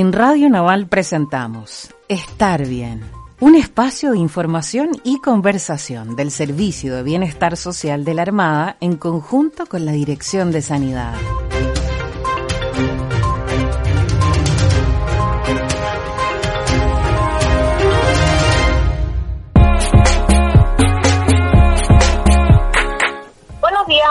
En Radio Naval presentamos Estar Bien, un espacio de información y conversación del Servicio de Bienestar Social de la Armada en conjunto con la Dirección de Sanidad.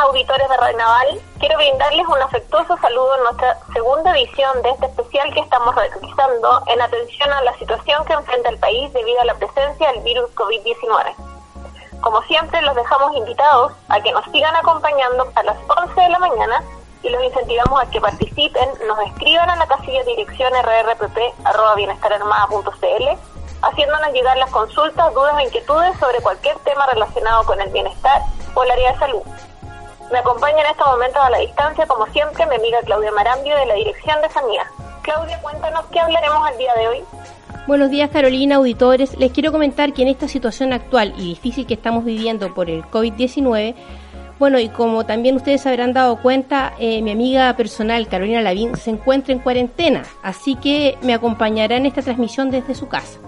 Auditores de Radio Naval, quiero brindarles un afectuoso saludo en nuestra segunda edición de este especial que estamos realizando en atención a la situación que enfrenta el país debido a la presencia del virus COVID-19. Como siempre, los dejamos invitados a que nos sigan acompañando a las 11 de la mañana y los incentivamos a que participen, nos escriban a la casilla de dirección rrpp.bienestararmada.cl haciéndonos llegar las consultas, dudas o inquietudes sobre cualquier tema relacionado con el bienestar o el área de salud. Me acompaña en estos momentos a la distancia, como siempre, mi amiga Claudia Marambio de la Dirección de Sanidad. Claudia, cuéntanos qué hablaremos el día de hoy. Buenos días Carolina, auditores. Les quiero comentar que en esta situación actual y difícil que estamos viviendo por el COVID-19, bueno, y como también ustedes habrán dado cuenta, eh, mi amiga personal Carolina Lavín se encuentra en cuarentena, así que me acompañará en esta transmisión desde su casa.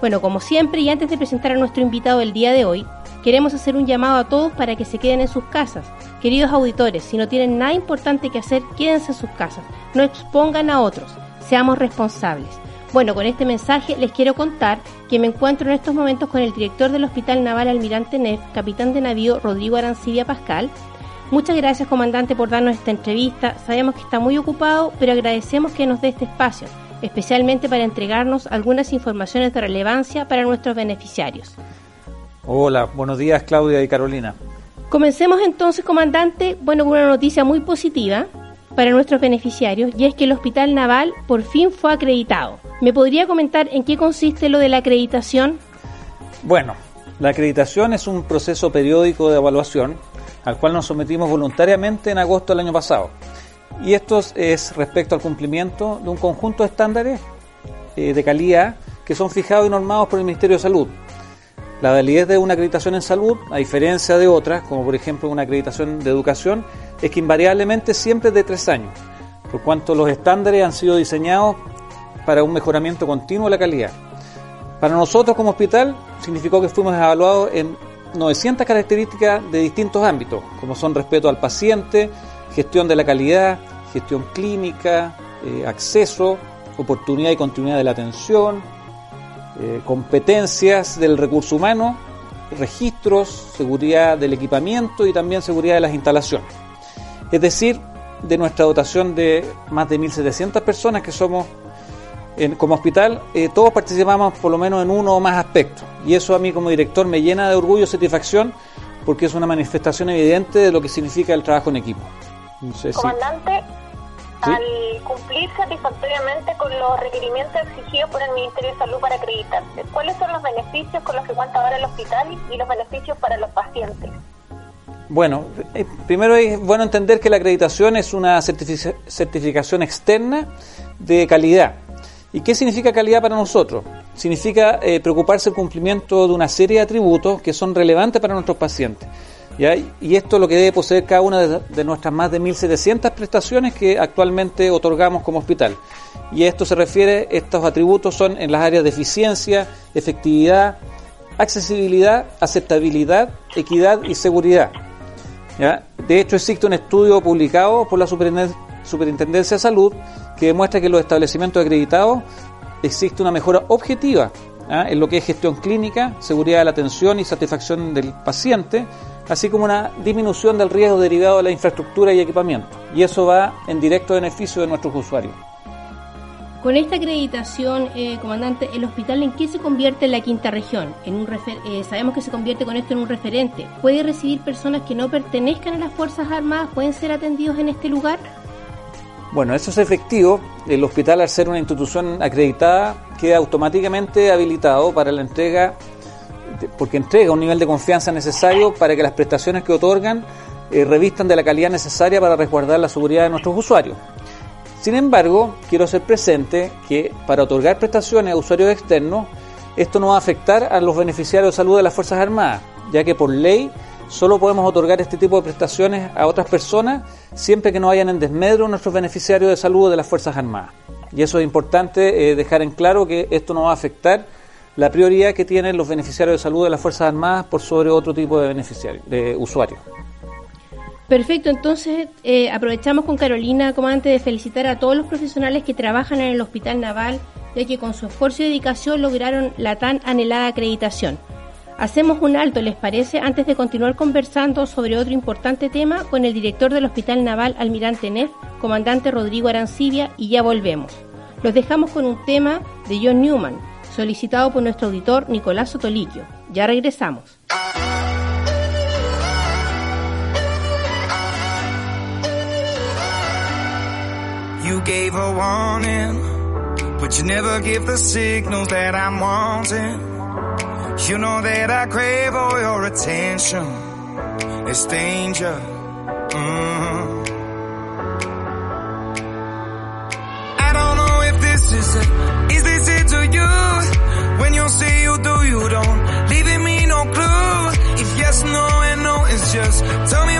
Bueno, como siempre, y antes de presentar a nuestro invitado del día de hoy, queremos hacer un llamado a todos para que se queden en sus casas. Queridos auditores, si no tienen nada importante que hacer, quédense en sus casas. No expongan a otros. Seamos responsables. Bueno, con este mensaje les quiero contar que me encuentro en estos momentos con el director del Hospital Naval Almirante Neff, capitán de navío Rodrigo Arancibia Pascal. Muchas gracias, comandante, por darnos esta entrevista. Sabemos que está muy ocupado, pero agradecemos que nos dé este espacio especialmente para entregarnos algunas informaciones de relevancia para nuestros beneficiarios. Hola, buenos días Claudia y Carolina. Comencemos entonces, comandante, bueno, con una noticia muy positiva para nuestros beneficiarios y es que el Hospital Naval por fin fue acreditado. ¿Me podría comentar en qué consiste lo de la acreditación? Bueno, la acreditación es un proceso periódico de evaluación al cual nos sometimos voluntariamente en agosto del año pasado. Y esto es respecto al cumplimiento de un conjunto de estándares eh, de calidad que son fijados y normados por el Ministerio de Salud. La validez de una acreditación en salud, a diferencia de otras, como por ejemplo una acreditación de educación, es que invariablemente siempre es de tres años, por cuanto los estándares han sido diseñados para un mejoramiento continuo de la calidad. Para nosotros como hospital significó que fuimos evaluados en 900 características de distintos ámbitos, como son respeto al paciente, gestión de la calidad, gestión clínica, eh, acceso, oportunidad y continuidad de la atención, eh, competencias del recurso humano, registros, seguridad del equipamiento y también seguridad de las instalaciones. Es decir, de nuestra dotación de más de 1.700 personas que somos como hospital, eh, todos participamos por lo menos en uno o más aspectos. Y eso a mí como director me llena de orgullo y satisfacción porque es una manifestación evidente de lo que significa el trabajo en equipo. Al cumplir satisfactoriamente con los requerimientos exigidos por el Ministerio de Salud para acreditarse, ¿cuáles son los beneficios con los que cuenta ahora el hospital y los beneficios para los pacientes? Bueno, eh, primero es bueno entender que la acreditación es una certificación externa de calidad. ¿Y qué significa calidad para nosotros? Significa eh, preocuparse el cumplimiento de una serie de atributos que son relevantes para nuestros pacientes. Y esto es lo que debe poseer cada una de, nuestras más de 1.700 prestaciones que actualmente otorgamos como hospital. Y esto se refiere, estos atributos son en las áreas de eficiencia, efectividad, accesibilidad, aceptabilidad, equidad y seguridad. De hecho, existe un estudio publicado por la Superintendencia de Salud que demuestra que en los establecimientos acreditados existe una mejora objetiva en lo que es gestión clínica, seguridad de la atención y satisfacción del paciente, así como una disminución del riesgo derivado de la infraestructura y equipamiento. Y eso va en directo beneficio de nuestros usuarios. Con esta acreditación, eh, comandante, ¿el hospital en qué se convierte en la quinta región? En un eh, sabemos que se convierte con esto en un referente. ¿Puede recibir personas que no pertenezcan a las Fuerzas Armadas? ¿Pueden ser atendidos en este lugar? Bueno, eso es efectivo. El hospital, al ser una institución acreditada, queda automáticamente habilitado para la entrega porque entrega un nivel de confianza necesario para que las prestaciones que otorgan eh, revistan de la calidad necesaria para resguardar la seguridad de nuestros usuarios. Sin embargo, quiero hacer presente que para otorgar prestaciones a usuarios externos, esto no va a afectar a los beneficiarios de salud de las Fuerzas Armadas, ya que por ley solo podemos otorgar este tipo de prestaciones a otras personas siempre que no vayan en desmedro nuestros beneficiarios de salud de las Fuerzas Armadas. Y eso es importante eh, dejar en claro que esto no va a afectar la prioridad que tienen los beneficiarios de salud de las Fuerzas Armadas por sobre otro tipo de beneficiarios, de usuarios. Perfecto, entonces eh, aprovechamos con Carolina, comandante, de felicitar a todos los profesionales que trabajan en el Hospital Naval, ya que con su esfuerzo y dedicación lograron la tan anhelada acreditación. Hacemos un alto, ¿les parece? Antes de continuar conversando sobre otro importante tema con el director del Hospital Naval, Almirante Neff, comandante Rodrigo Arancibia, y ya volvemos. Los dejamos con un tema de John Newman, solicitado por nuestro auditor Nicolás Sotoliquio. Ya regresamos. You gave a warning, but you never give the signals that I'm wanting. You know that I crave all your attention. It's danger. Mm. I don't know if this is it. Is this it to you? When you say you do, you don't. Leaving me no clue. If yes, no, and no, it's just. Tell me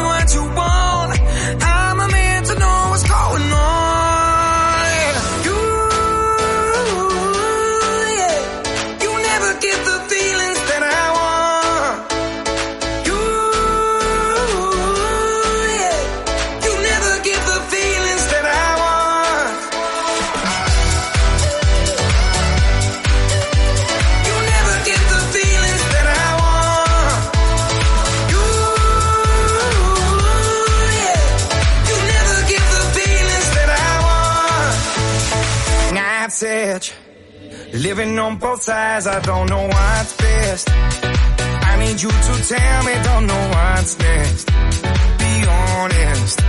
Living on both sides, I don't know what's best. I need you to tell me, don't know what's next. Be honest.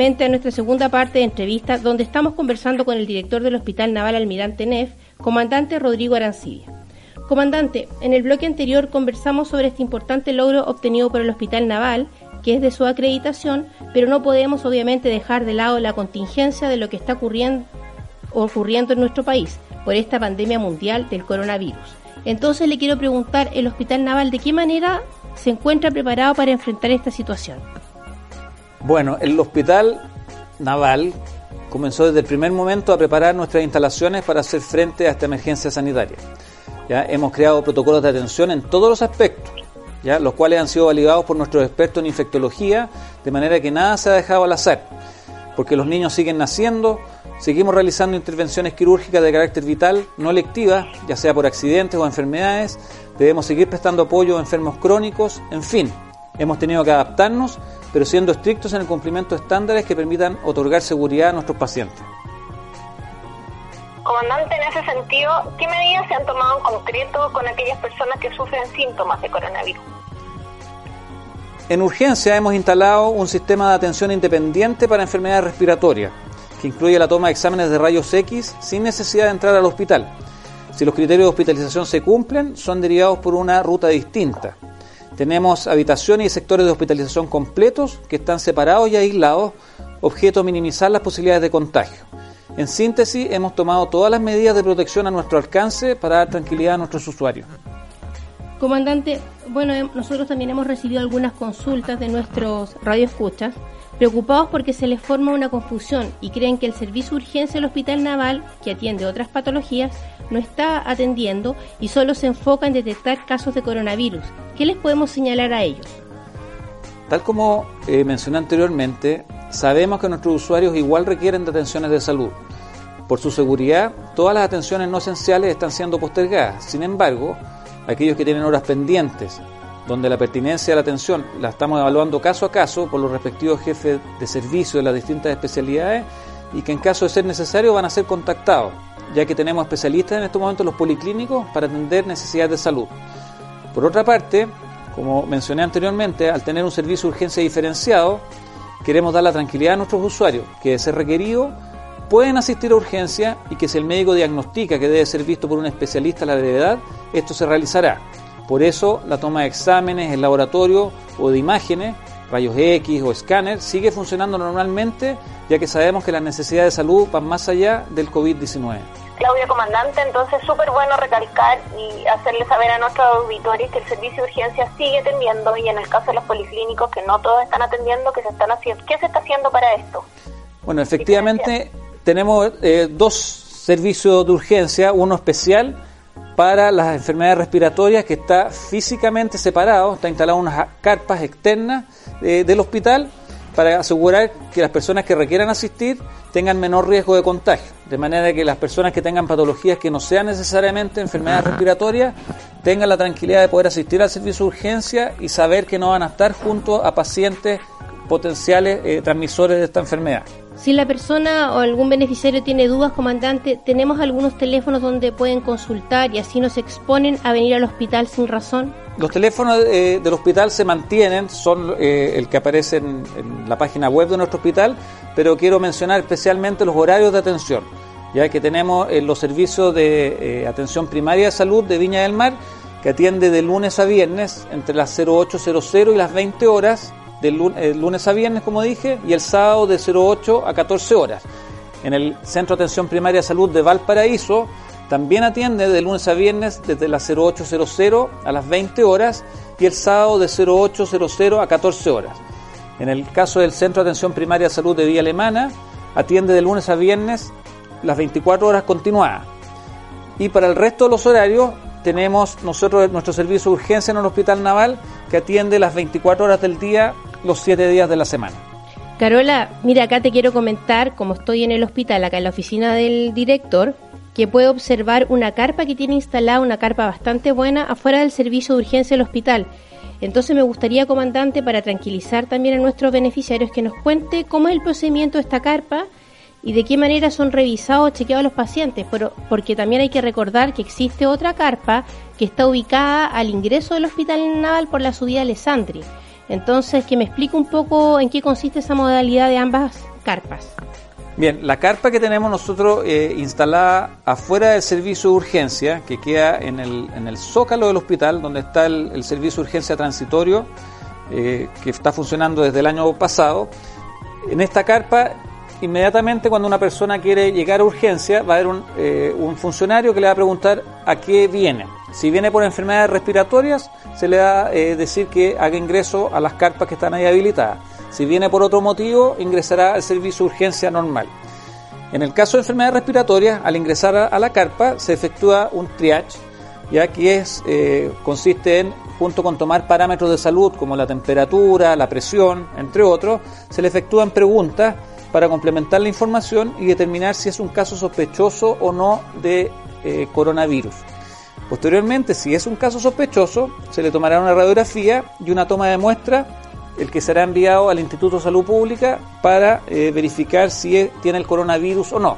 Nuevamente a nuestra segunda parte de entrevista, donde estamos conversando con el director del Hospital Naval Almirante Neff, comandante Rodrigo Arancibia. Comandante, en el bloque anterior conversamos sobre este importante logro obtenido por el Hospital Naval, que es de su acreditación, pero no podemos obviamente dejar de lado la contingencia de lo que está ocurriendo, ocurriendo en nuestro país por esta pandemia mundial del coronavirus. Entonces le quiero preguntar, ¿el Hospital Naval de qué manera se encuentra preparado para enfrentar esta situación? Bueno, el hospital naval comenzó desde el primer momento a preparar nuestras instalaciones para hacer frente a esta emergencia sanitaria. Ya hemos creado protocolos de atención en todos los aspectos, ya los cuales han sido validados por nuestros expertos en infectología, de manera que nada se ha dejado al azar, porque los niños siguen naciendo, seguimos realizando intervenciones quirúrgicas de carácter vital, no electivas, ya sea por accidentes o enfermedades, debemos seguir prestando apoyo a enfermos crónicos, en fin, hemos tenido que adaptarnos pero siendo estrictos en el cumplimiento de estándares que permitan otorgar seguridad a nuestros pacientes. Comandante, en ese sentido, ¿qué medidas se han tomado en concreto con aquellas personas que sufren síntomas de coronavirus? En urgencia hemos instalado un sistema de atención independiente para enfermedades respiratorias, que incluye la toma de exámenes de rayos X sin necesidad de entrar al hospital. Si los criterios de hospitalización se cumplen, son derivados por una ruta distinta. Tenemos habitaciones y sectores de hospitalización completos que están separados y aislados, objeto minimizar las posibilidades de contagio. En síntesis, hemos tomado todas las medidas de protección a nuestro alcance para dar tranquilidad a nuestros usuarios. Comandante, bueno, em, nosotros también hemos recibido algunas consultas de nuestros radioescuchas preocupados porque se les forma una confusión y creen que el servicio de urgencia del Hospital Naval, que atiende otras patologías, no está atendiendo y solo se enfoca en detectar casos de coronavirus. ¿Qué les podemos señalar a ellos? Tal como eh, mencioné anteriormente, sabemos que nuestros usuarios igual requieren de atenciones de salud. Por su seguridad, todas las atenciones no esenciales están siendo postergadas. Sin embargo, aquellos que tienen horas pendientes, donde la pertinencia de la atención la estamos evaluando caso a caso por los respectivos jefes de servicio de las distintas especialidades y que en caso de ser necesario van a ser contactados, ya que tenemos especialistas en estos momentos los policlínicos para atender necesidades de salud. Por otra parte, como mencioné anteriormente, al tener un servicio de urgencia diferenciado, queremos dar la tranquilidad a nuestros usuarios que de ser requerido pueden asistir a urgencia y que si el médico diagnostica que debe ser visto por un especialista a la brevedad, esto se realizará. Por eso la toma de exámenes en laboratorio o de imágenes, rayos X o escáner, sigue funcionando normalmente ya que sabemos que las necesidades de salud van más allá del COVID-19. Claudia Comandante, entonces súper bueno recalcar y hacerle saber a nuestros auditores que el servicio de urgencia sigue atendiendo y en el caso de los policlínicos que no todos están atendiendo, que se están haciendo, ¿qué se está haciendo para esto? Bueno, efectivamente tenemos eh, dos servicios de urgencia, uno especial para las enfermedades respiratorias que está físicamente separado, está instalado unas carpas externas eh, del hospital para asegurar que las personas que requieran asistir tengan menor riesgo de contagio, de manera que las personas que tengan patologías que no sean necesariamente enfermedades respiratorias tengan la tranquilidad de poder asistir al servicio de urgencia y saber que no van a estar junto a pacientes potenciales eh, transmisores de esta enfermedad. Si la persona o algún beneficiario tiene dudas, comandante, tenemos algunos teléfonos donde pueden consultar y así nos exponen a venir al hospital sin razón. Los teléfonos eh, del hospital se mantienen, son eh, el que aparece en, la página web de nuestro hospital, pero quiero mencionar especialmente los horarios de atención, ya que tenemos eh, los servicios de atención primaria de salud de Viña del Mar, que atiende de lunes a viernes entre las 0800 y las 20 horas del lunes a viernes, como dije, y el sábado de 08 a 14 horas. En el Centro de Atención Primaria de Salud de Valparaíso también atiende de lunes a viernes desde las 0800 a las 20 horas y el sábado de 0800 a 14 horas. En el caso del Centro de Atención Primaria de Salud de Vía Alemana, atiende de lunes a viernes las 24 horas continuadas. Y para el resto de los horarios tenemos nosotros nuestro servicio de urgencia en el Hospital Naval que atiende las 24 horas del día los siete días de la semana. Carola, mira, acá te quiero comentar, como estoy en el hospital, acá en la oficina del director, que puedo observar una carpa que tiene instalada, una carpa bastante buena, afuera del servicio de urgencia del hospital. Entonces me gustaría, comandante, para tranquilizar también a nuestros beneficiarios, que nos cuente cómo es el procedimiento de esta carpa y de qué manera son revisados o chequeados los pacientes, pero, porque también hay que recordar que existe otra carpa que está ubicada al ingreso del hospital naval por la subida Alessandri. Entonces, que me explique un poco en qué consiste esa modalidad de ambas carpas. Bien, la carpa que tenemos nosotros eh, instalada afuera del servicio de urgencia, que queda en el, en el zócalo del hospital, donde está el, servicio de urgencia transitorio, eh, que está funcionando desde el año pasado. En esta carpa, inmediatamente cuando una persona quiere llegar a urgencia, va a haber un, eh, un funcionario que le va a preguntar a qué viene. Si viene por enfermedades respiratorias, se le va a eh, decir que haga ingreso a las carpas que están ahí habilitadas. Si viene por otro motivo, ingresará al servicio de urgencia normal. En el caso de enfermedades respiratorias, al ingresar a, la carpa se efectúa un triage, ya que es, eh, consiste en, junto con tomar parámetros de salud como la temperatura, la presión, entre otros, se le efectúan preguntas para complementar la información y determinar si es un caso sospechoso o no de eh, coronavirus. Posteriormente, si es un caso sospechoso, se le tomará una radiografía y una toma de muestra, el que será enviado al Instituto de Salud Pública para eh, verificar si tiene el coronavirus o no.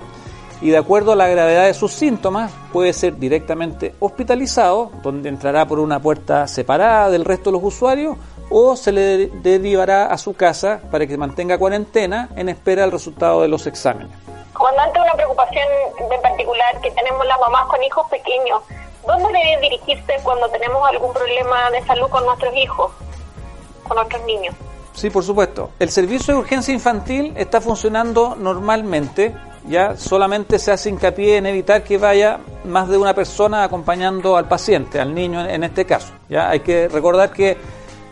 Y de acuerdo a la gravedad de sus síntomas, puede ser directamente hospitalizado, donde entrará por una puerta separada del resto de los usuarios, o se le derivará a su casa para que mantenga cuarentena en espera del resultado de los exámenes Comandante, una preocupación en particular que tenemos las mamás con hijos pequeños. ¿Dónde debe dirigirse cuando tenemos algún problema de salud con nuestros hijos, con nuestros niños? Sí, por supuesto. El servicio de urgencia infantil está funcionando normalmente. Ya solamente se hace hincapié en evitar que vaya más de una persona acompañando al paciente, al niño en este caso. Ya hay que recordar que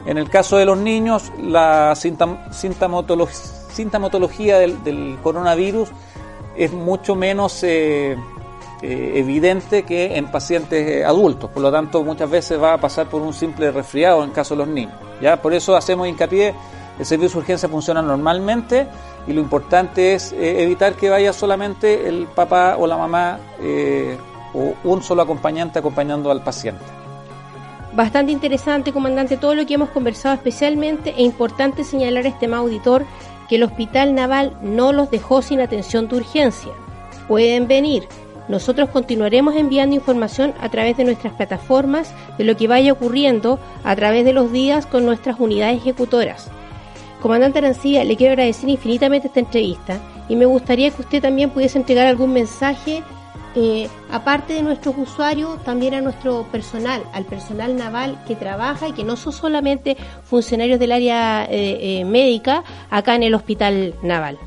en el caso de los niños la sintomatología del, coronavirus es mucho menos eh, eh, evidente que en pacientes adultos, por lo tanto muchas veces va a pasar por un simple resfriado en caso de los niños. ¿ya? Por eso hacemos hincapié, el servicio de urgencia funciona normalmente y lo importante es eh, evitar que vaya solamente el papá o la mamá eh, o un solo acompañante acompañando al paciente. Bastante interesante, comandante, todo lo que hemos conversado especialmente e importante señalar a este auditor que el Hospital Naval no los dejó sin atención de urgencia. Pueden venir, nosotros continuaremos enviando información a través de nuestras plataformas de lo que vaya ocurriendo a través de los días con nuestras unidades ejecutoras. Comandante Arancía, le quiero agradecer infinitamente esta entrevista y me gustaría que usted también pudiese entregar algún mensaje, eh, aparte de nuestros usuarios, también a nuestro personal, al personal naval que trabaja y que no son solamente funcionarios del área eh, eh, médica acá en el Hospital Naval.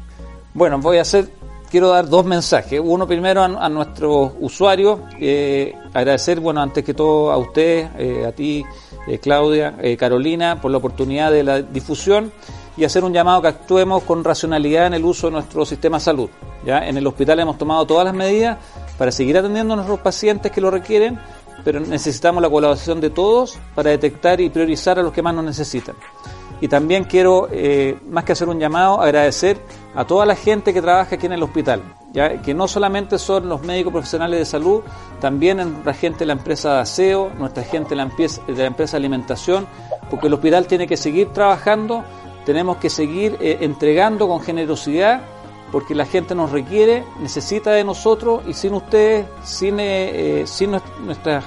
Bueno, voy a hacer quiero dar dos mensajes. Uno primero a, nuestros usuarios, eh, agradecer, bueno, antes que todo a usted, eh, a ti, eh, Claudia, Carolina, por la oportunidad de la difusión y hacer un llamado que actuemos con racionalidad en el uso de nuestro sistema de salud. ¿ya? En el hospital hemos tomado todas las medidas para seguir atendiendo a nuestros pacientes que lo requieren, pero necesitamos la colaboración de todos para detectar y priorizar a los que más nos necesitan. Y también quiero, eh, más que hacer un llamado, agradecer a toda la gente que trabaja aquí en el hospital, ya que no solamente son los médicos profesionales de salud, también nuestra gente de la empresa de aseo, nuestra gente de la empresa de, alimentación, porque el hospital tiene que seguir trabajando, tenemos que seguir eh, entregando con generosidad, porque la gente nos requiere, necesita de nosotros y sin ustedes, sin, eh, sin, nuestra,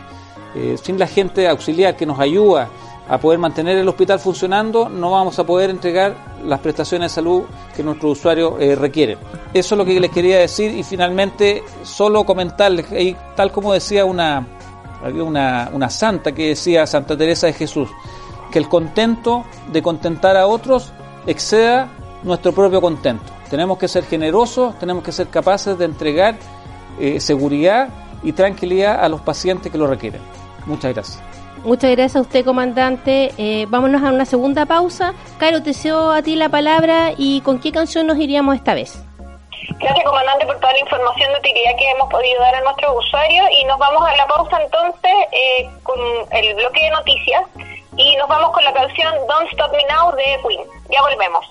sin la gente auxiliar que nos ayuda, a poder mantener el hospital funcionando, no vamos a poder entregar las prestaciones de salud que nuestros usuarios eh, requieren. Eso es lo que les quería decir y finalmente solo comentarles, tal como decía una, había una, una santa que decía Santa Teresa de Jesús, que el contento de contentar a otros exceda nuestro propio contento. Tenemos que ser generosos, tenemos que ser capaces de entregar eh, seguridad y tranquilidad a los pacientes que lo requieren. Muchas gracias. Muchas gracias a usted, comandante. Eh, vámonos a una segunda pausa. Caro, te cedo a ti la palabra y con qué canción nos iríamos esta vez. Gracias, comandante, por toda la información de utilidad que hemos podido dar a nuestros usuarios. Y nos vamos a la pausa entonces eh, con el bloque de noticias. Y nos vamos con la canción Don't Stop Me Now de Queen. Ya volvemos.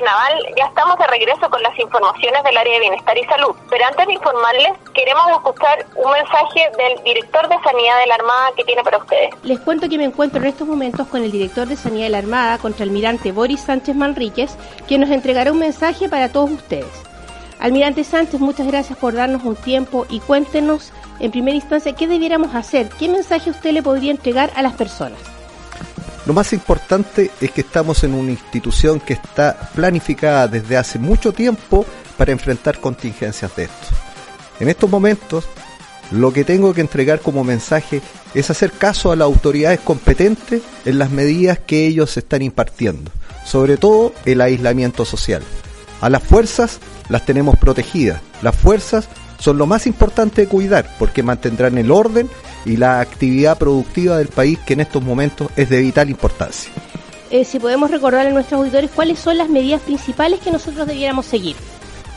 Naval, ya estamos de regreso con las informaciones del área de bienestar y salud. Pero antes de informarles, queremos escuchar un mensaje del director de Sanidad de la Armada que tiene para ustedes. Les cuento que me encuentro en estos momentos con el director de Sanidad de la Armada, contraalmirante Boris Sánchez Manríquez, quien nos entregará un mensaje para todos ustedes. Almirante Sánchez, muchas gracias por darnos un tiempo y cuéntenos en primera instancia qué debiéramos hacer, qué mensaje usted le podría entregar a las personas. Lo más importante es que estamos en una institución que está planificada desde hace mucho tiempo para enfrentar contingencias de estos. En estos momentos, lo que tengo que entregar como mensaje es hacer caso a las autoridades competentes en las medidas que ellos están impartiendo, sobre todo el aislamiento social. A las fuerzas las tenemos protegidas, las fuerzas son lo más importante de cuidar porque mantendrán el orden y la actividad productiva del país que en estos momentos es de vital importancia. Eh, si podemos recordar a nuestros auditores cuáles son las medidas principales que nosotros debiéramos seguir.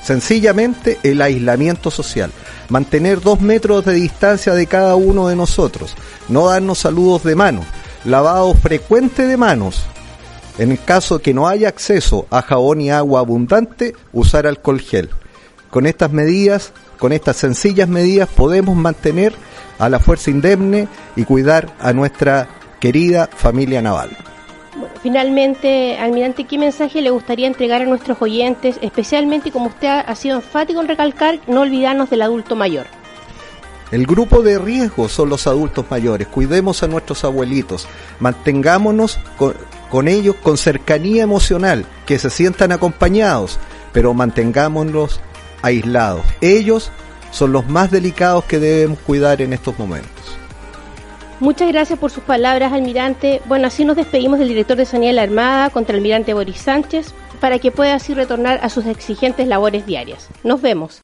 Sencillamente el aislamiento social, mantener dos metros de distancia de cada uno de nosotros, no darnos saludos de mano, lavado frecuente de manos. En el caso que no haya acceso a jabón y agua abundante, usar alcohol gel. Con estas medidas, con estas sencillas medidas, podemos mantener a la Fuerza Indemne y cuidar a nuestra querida familia naval. Bueno, finalmente, almirante, ¿qué mensaje le gustaría entregar a nuestros oyentes, especialmente como usted ha sido enfático en recalcar, no olvidarnos del adulto mayor? El grupo de riesgo son los adultos mayores. Cuidemos a nuestros abuelitos. Mantengámonos con, con, ellos con cercanía emocional, que se sientan acompañados, pero mantengámonos aislados. Ellos son los más delicados que debemos cuidar en estos momentos. Muchas gracias por sus palabras, almirante. Bueno, así nos despedimos del director de Sanidad de la Armada contra almirante Boris Sánchez para que pueda así retornar a sus exigentes labores diarias. Nos vemos.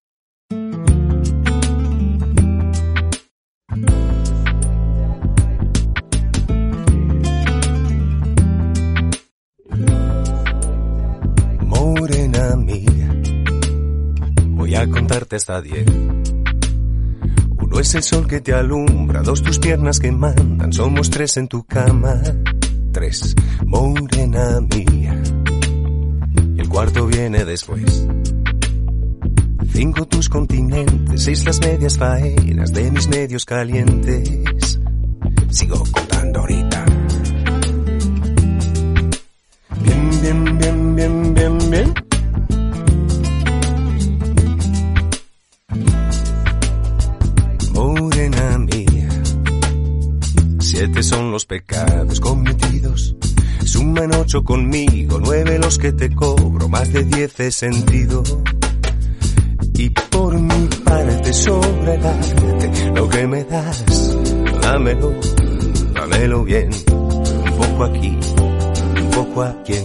Hasta diez. Uno es el sol que te alumbra, dos tus piernas que mandan, somos tres en tu cama. Tres, morena mía. Y el cuarto viene después. Cinco tus continentes, seis las medias faenas de mis medios calientes. Sigo contando ahorita. Bien, bien, bien, bien, bien, bien. Los pecados cometidos. Suman ocho conmigo, nueve los que te cobro, más de diez he sentido. Y por mi parte sobra darte lo que me das, dámelo, dámelo bien, un poco aquí, un poco aquí.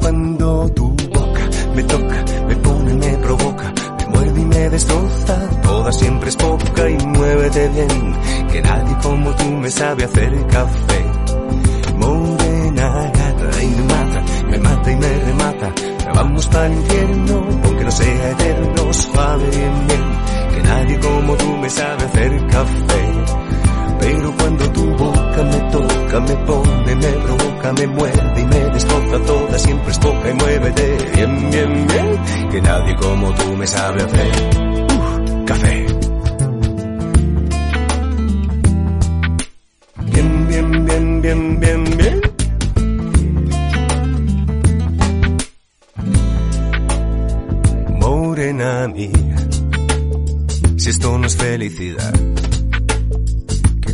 Cuando tu boca me toca, me pone, me provoca, muerde y me destroza, toda siempre es poca y muévete bien, que nadie como tú me sabe hacer café. Morena gata y me mata, me mata y me remata, vamos para el infierno, aunque no sea eterno, suave bien bien, que nadie como tú me sabe hacer café. Pero cuando tu boca me toca, me pone, me provoca, me muerde y me destroza toda, siempre es poca y muévete bien, bien, bien, que nadie como tú me sabe hacer uh, café. Bien, bien, bien, bien, bien, bien. Morena mía, si esto no es felicidad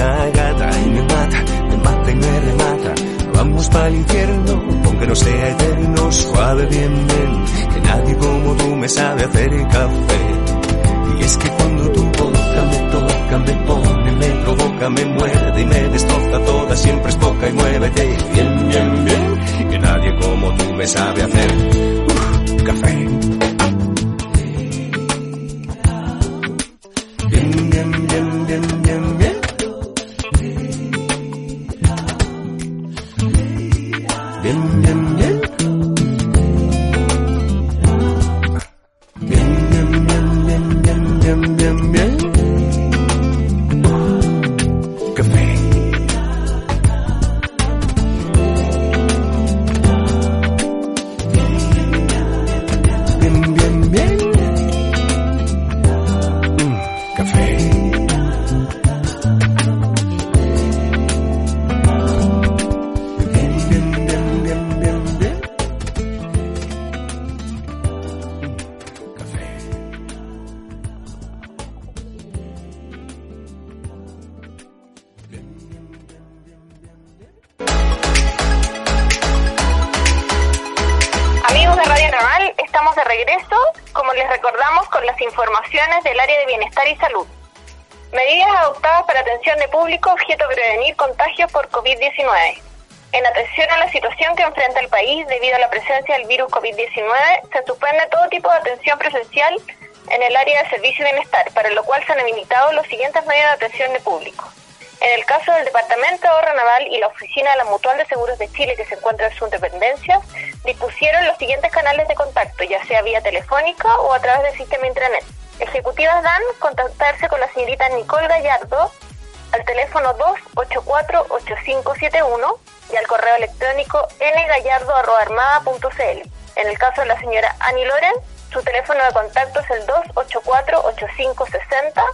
y me mata, me mata y me remata. Vamos para el infierno, aunque no sea eterno, suave bien bien, que nadie como tú me sabe hacer café. Y es que cuando tu boca me toca, me pone, me provoca, me muerde y me destroza toda, siempre es poca y muévete bien, bien, bien, que nadie me sabe hacer café. De regreso, como les recordamos, con las informaciones del área de bienestar y salud. Medidas adoptadas para atención de público objeto de prevenir contagios por COVID-19. En atención a la situación que enfrenta el país debido a la presencia del virus COVID-19, se suspende todo tipo de atención presencial en el área de servicio y bienestar, para lo cual se han habilitado los siguientes medios de atención de público. En el caso del Departamento de Ahorro Naval y la Oficina de la Mutual de Seguros de Chile, que se encuentra en sus dependencias, dispusieron los siguientes canales de contacto, ya sea vía telefónica o a través del sistema intranet. Ejecutivas dan contactarse con la señorita Nicole Gallardo al teléfono 284-8571 y al correo electrónico ngallardo.armada.cl. En el caso de la señora Annie Loren, su teléfono de contacto es el 284-8560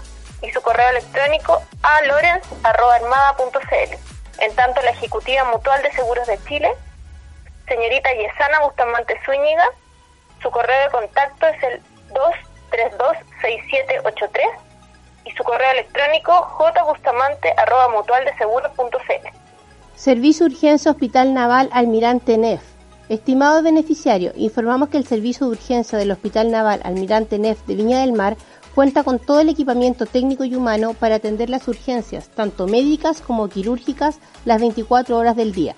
y su correo electrónico a lorenz.armada.cl. En tanto, la Ejecutiva Mutual de Seguros de Chile, señorita Yesana Bustamante Zúñiga, su correo de contacto es el 232-6783 y su correo electrónico jbustamante.mutualdeseguros.cl. Servicio Urgencia Hospital Naval Almirante Nef. Estimado beneficiario, informamos que el Servicio de Urgencia del Hospital Naval Almirante Nef de Viña del Mar cuenta con todo el equipamiento técnico y humano para atender las urgencias, tanto médicas como quirúrgicas, las 24 horas del día.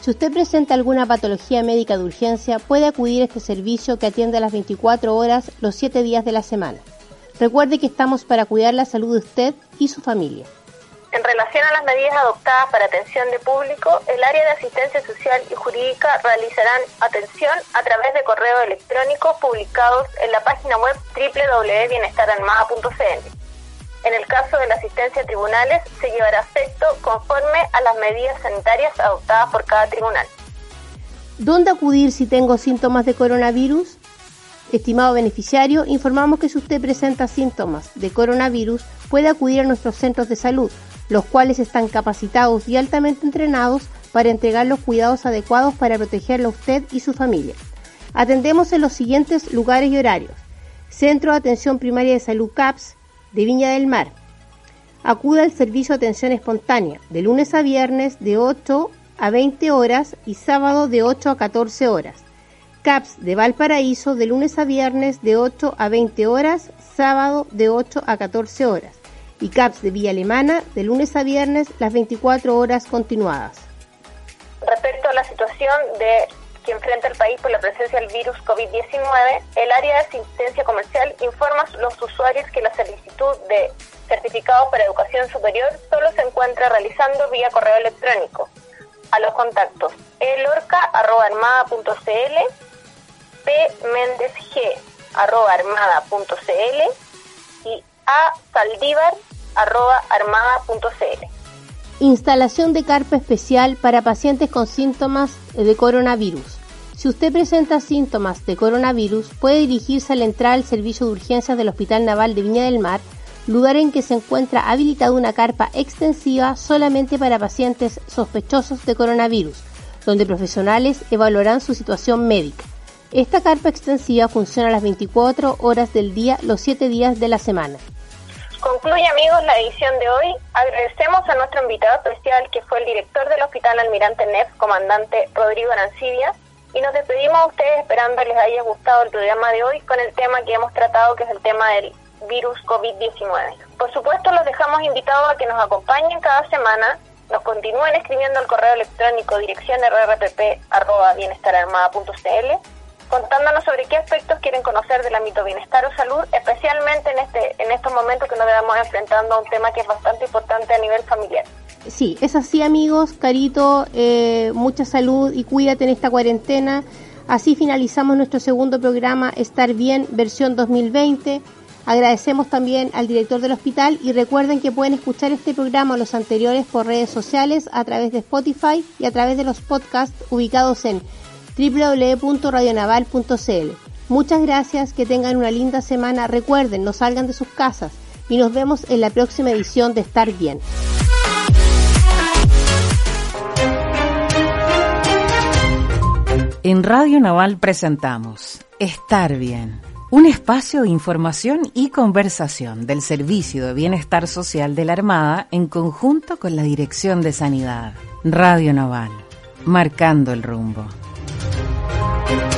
Si usted presenta alguna patología médica de urgencia, puede acudir a este servicio que atiende a las 24 horas los 7 días de la semana. Recuerde que estamos para cuidar la salud de usted y su familia. En relación a las medidas adoptadas para atención de público, el área de asistencia social y jurídica realizarán atención a través de correo electrónico publicados en la página web www.bienestaranmada.cl. En el caso de la asistencia a tribunales, se llevará efecto conforme a las medidas sanitarias adoptadas por cada tribunal. ¿Dónde acudir si tengo síntomas de coronavirus? Estimado beneficiario, informamos que si usted presenta síntomas de coronavirus, puede acudir a nuestros centros de salud, los cuales están capacitados y altamente entrenados para entregar los cuidados adecuados para protegerlo a usted y su familia. Atendemos en los siguientes lugares y horarios. Centro de Atención Primaria de Salud CAPS de Viña del Mar. Acuda al servicio de atención espontánea de lunes a viernes de 8 a 20 horas y sábado de 8 a 14 horas. CAPS de Valparaíso de lunes a viernes de 8 a 20 horas, sábado de 8 a 14 horas. Y CAPS de Villa Alemana de lunes a viernes las 24 horas continuadas. Respecto a la situación de que enfrenta el país por la presencia del virus COVID-19, el área de asistencia comercial informa a los usuarios que la solicitud de certificado para educación superior solo se encuentra realizando vía correo electrónico a los contactos elorca.armada.cl, pmendezg.armada.cl y a saldívar.armada.cl. Instalación de carpa especial para pacientes con síntomas de coronavirus. Si usted presenta síntomas de coronavirus, puede dirigirse a la entrada al servicio de urgencias del Hospital Naval de Viña del Mar, lugar en que se encuentra habilitada una carpa extensiva solamente para pacientes sospechosos de coronavirus, donde profesionales evaluarán su situación médica. Esta carpa extensiva funciona las 24 horas del día, los 7 días de la semana. Concluye amigos la edición de hoy. Agradecemos a nuestro invitado especial que fue el director del Hospital Almirante NEF, comandante Rodrigo Arancibia, y nos despedimos a ustedes esperando les haya gustado el programa de hoy con el tema que hemos tratado, que es el tema del virus COVID-19. Por supuesto, los dejamos invitados a que nos acompañen cada semana nos continúen escribiendo al correo electrónico dirección rrpp.bienestararmada.cl contándonos sobre qué aspectos quieren conocer del ámbito bienestar o salud, especialmente en este en estos momentos que nos debemos enfrentando a un tema que es bastante importante a nivel familiar. Sí, es así amigos, Carito, eh, mucha salud y cuídate en esta cuarentena. Así finalizamos nuestro segundo programa Estar Bien, versión 2020. Agradecemos también al director del hospital y recuerden que pueden escuchar este programa o los anteriores por redes sociales a través de Spotify y a través de los podcasts ubicados en www.radionaval.cl. Muchas gracias, que tengan una linda semana. Recuerden, no salgan de sus casas y nos vemos en la próxima edición de Estar Bien. En Radio Naval presentamos Estar Bien, un espacio de información y conversación del Servicio de Bienestar Social de la Armada en conjunto con la Dirección de Sanidad. Radio Naval, marcando el rumbo. Thank you.